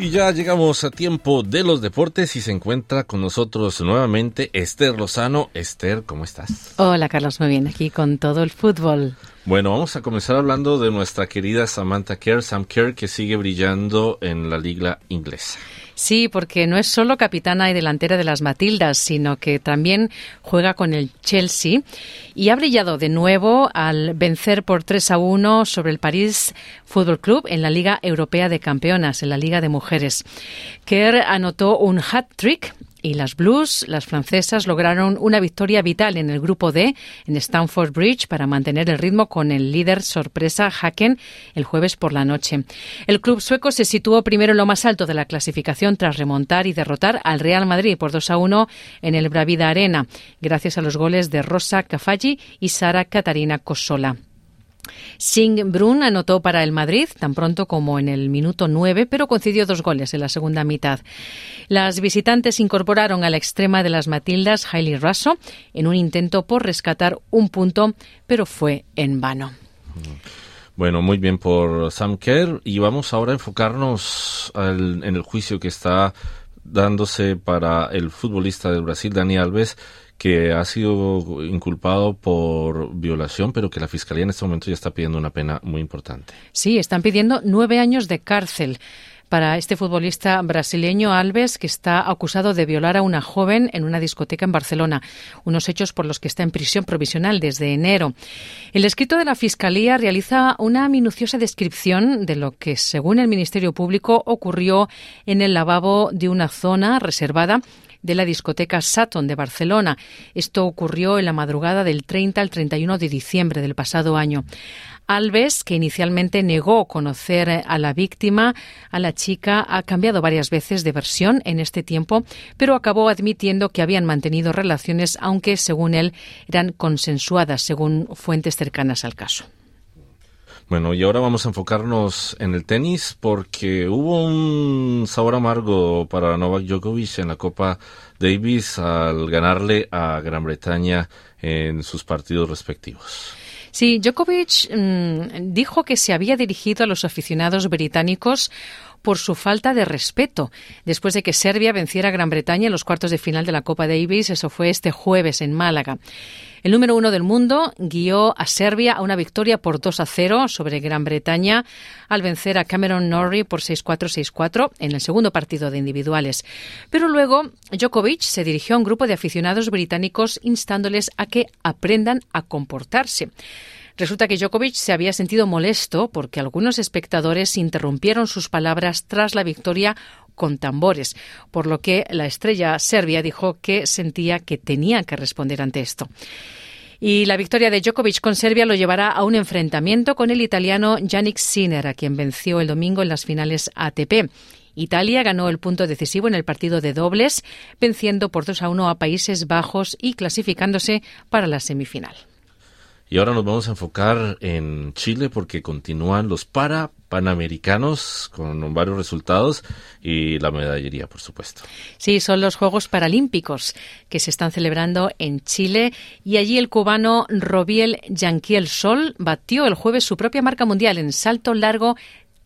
Y ya llegamos a tiempo de los deportes y se encuentra con nosotros nuevamente Esther Lozano. Esther, ¿cómo estás? Hola Carlos, muy bien, aquí con todo el fútbol. Bueno, vamos a comenzar hablando de nuestra querida Samantha Kerr, Sam Kerr, que sigue brillando en la liga inglesa. Sí, porque no es solo capitana y delantera de las Matildas, sino que también juega con el Chelsea y ha brillado de nuevo al vencer por 3 a 1 sobre el París Fútbol Club en la Liga Europea de Campeonas, en la Liga de Mujeres. Kerr anotó un hat-trick y las Blues, las francesas, lograron una victoria vital en el grupo D en Stamford Bridge para mantener el ritmo con el líder sorpresa Haken el jueves por la noche. El club sueco se situó primero en lo más alto de la clasificación tras remontar y derrotar al Real Madrid por 2 a 1 en el Bravida Arena, gracias a los goles de Rosa Cafaggi y Sara Catarina Cosola. Singh Brun anotó para el Madrid tan pronto como en el minuto 9, pero concedió dos goles en la segunda mitad. Las visitantes incorporaron a la extrema de las Matildas, Hailey Rasso, en un intento por rescatar un punto, pero fue en vano. Bueno, muy bien por Sam Kerr y vamos ahora a enfocarnos en el juicio que está dándose para el futbolista de Brasil, Dani Alves, que ha sido inculpado por violación, pero que la Fiscalía en este momento ya está pidiendo una pena muy importante. Sí, están pidiendo nueve años de cárcel para este futbolista brasileño Alves, que está acusado de violar a una joven en una discoteca en Barcelona, unos hechos por los que está en prisión provisional desde enero. El escrito de la Fiscalía realiza una minuciosa descripción de lo que, según el Ministerio Público, ocurrió en el lavabo de una zona reservada de la discoteca Saturn de Barcelona. Esto ocurrió en la madrugada del 30 al 31 de diciembre del pasado año. Alves, que inicialmente negó conocer a la víctima, a la chica, ha cambiado varias veces de versión en este tiempo, pero acabó admitiendo que habían mantenido relaciones, aunque, según él, eran consensuadas, según fuentes cercanas al caso. Bueno, y ahora vamos a enfocarnos en el tenis porque hubo un sabor amargo para Novak Djokovic en la Copa Davis al ganarle a Gran Bretaña en sus partidos respectivos. Sí, Djokovic mmm, dijo que se había dirigido a los aficionados británicos por su falta de respeto después de que Serbia venciera a Gran Bretaña en los cuartos de final de la Copa Davis. Eso fue este jueves en Málaga. El número uno del mundo guió a Serbia a una victoria por 2 a 0 sobre Gran Bretaña al vencer a Cameron Norrie por 6-4, 6-4 en el segundo partido de individuales. Pero luego Djokovic se dirigió a un grupo de aficionados británicos instándoles a que aprendan a comportarse. Resulta que Djokovic se había sentido molesto porque algunos espectadores interrumpieron sus palabras tras la victoria con tambores, por lo que la estrella serbia dijo que sentía que tenía que responder ante esto. Y la victoria de Djokovic con Serbia lo llevará a un enfrentamiento con el italiano Yannick Sinner, a quien venció el domingo en las finales ATP. Italia ganó el punto decisivo en el partido de dobles, venciendo por 2 a 1 a Países Bajos y clasificándose para la semifinal. Y ahora nos vamos a enfocar en Chile porque continúan los para panamericanos con varios resultados y la medallería, por supuesto. Sí, son los Juegos Paralímpicos que se están celebrando en Chile y allí el cubano Robiel Yanquiel Sol batió el jueves su propia marca mundial en salto largo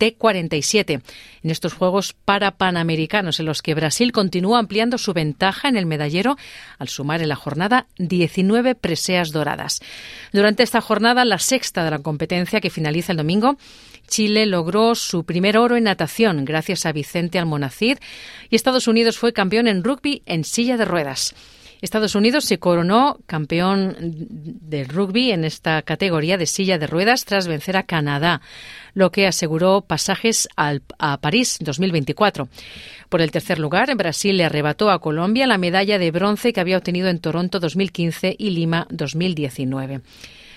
T47 en estos Juegos para Panamericanos, en los que Brasil continúa ampliando su ventaja en el medallero al sumar en la jornada 19 preseas doradas. Durante esta jornada, la sexta de la competencia que finaliza el domingo, Chile logró su primer oro en natación gracias a Vicente Almonacid y Estados Unidos fue campeón en rugby en silla de ruedas. Estados Unidos se coronó campeón del rugby en esta categoría de silla de ruedas tras vencer a Canadá, lo que aseguró pasajes al, a París 2024. Por el tercer lugar, Brasil le arrebató a Colombia la medalla de bronce que había obtenido en Toronto 2015 y Lima 2019.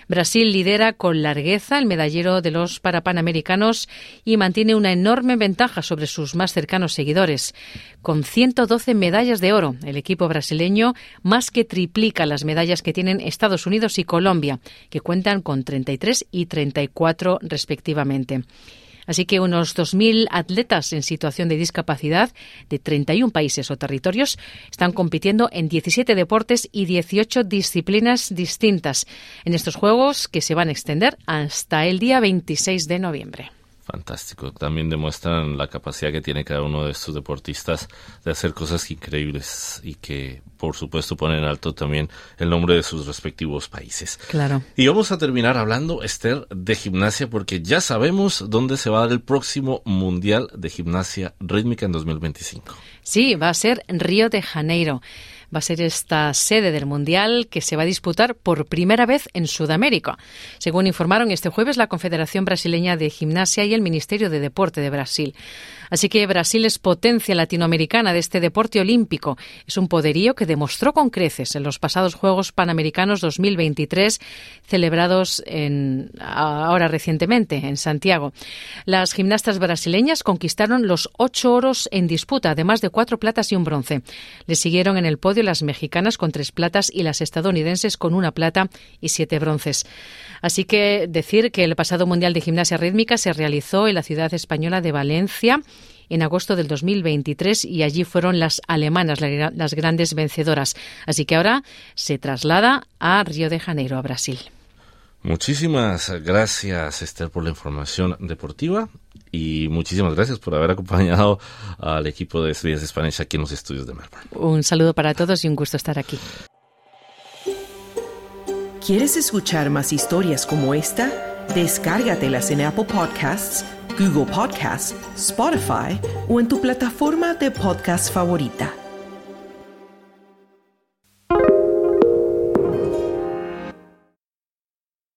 Brasil lidera con largueza el medallero de los Parapanamericanos y mantiene una enorme ventaja sobre sus más cercanos seguidores. Con 112 medallas de oro, el equipo brasileño más que triplica las medallas que tienen Estados Unidos y Colombia, que cuentan con 33 y 34 respectivamente. Así que unos 2.000 atletas en situación de discapacidad de 31 países o territorios están compitiendo en 17 deportes y 18 disciplinas distintas en estos Juegos que se van a extender hasta el día 26 de noviembre. Fantástico. También demuestran la capacidad que tiene cada uno de estos deportistas de hacer cosas increíbles y que, por supuesto, ponen en alto también el nombre de sus respectivos países. Claro. Y vamos a terminar hablando, Esther, de gimnasia porque ya sabemos dónde se va a dar el próximo Mundial de Gimnasia Rítmica en 2025. Sí, va a ser Río de Janeiro va a ser esta sede del Mundial que se va a disputar por primera vez en Sudamérica. Según informaron este jueves la Confederación Brasileña de Gimnasia y el Ministerio de Deporte de Brasil. Así que Brasil es potencia latinoamericana de este deporte olímpico. Es un poderío que demostró con creces en los pasados Juegos Panamericanos 2023 celebrados en, ahora recientemente en Santiago. Las gimnastas brasileñas conquistaron los ocho oros en disputa, además de cuatro platas y un bronce. Le siguieron en el podio las mexicanas con tres platas y las estadounidenses con una plata y siete bronces. Así que decir que el pasado Mundial de Gimnasia Rítmica se realizó en la ciudad española de Valencia en agosto del 2023 y allí fueron las alemanas las grandes vencedoras. Así que ahora se traslada a Río de Janeiro, a Brasil. Muchísimas gracias, Esther, por la información deportiva y muchísimas gracias por haber acompañado al equipo de Estudios de Spanish aquí en los estudios de Melbourne. Un saludo para todos y un gusto estar aquí. ¿Quieres escuchar más historias como esta? Descárgatelas en Apple Podcasts, Google Podcasts, Spotify o en tu plataforma de podcast favorita.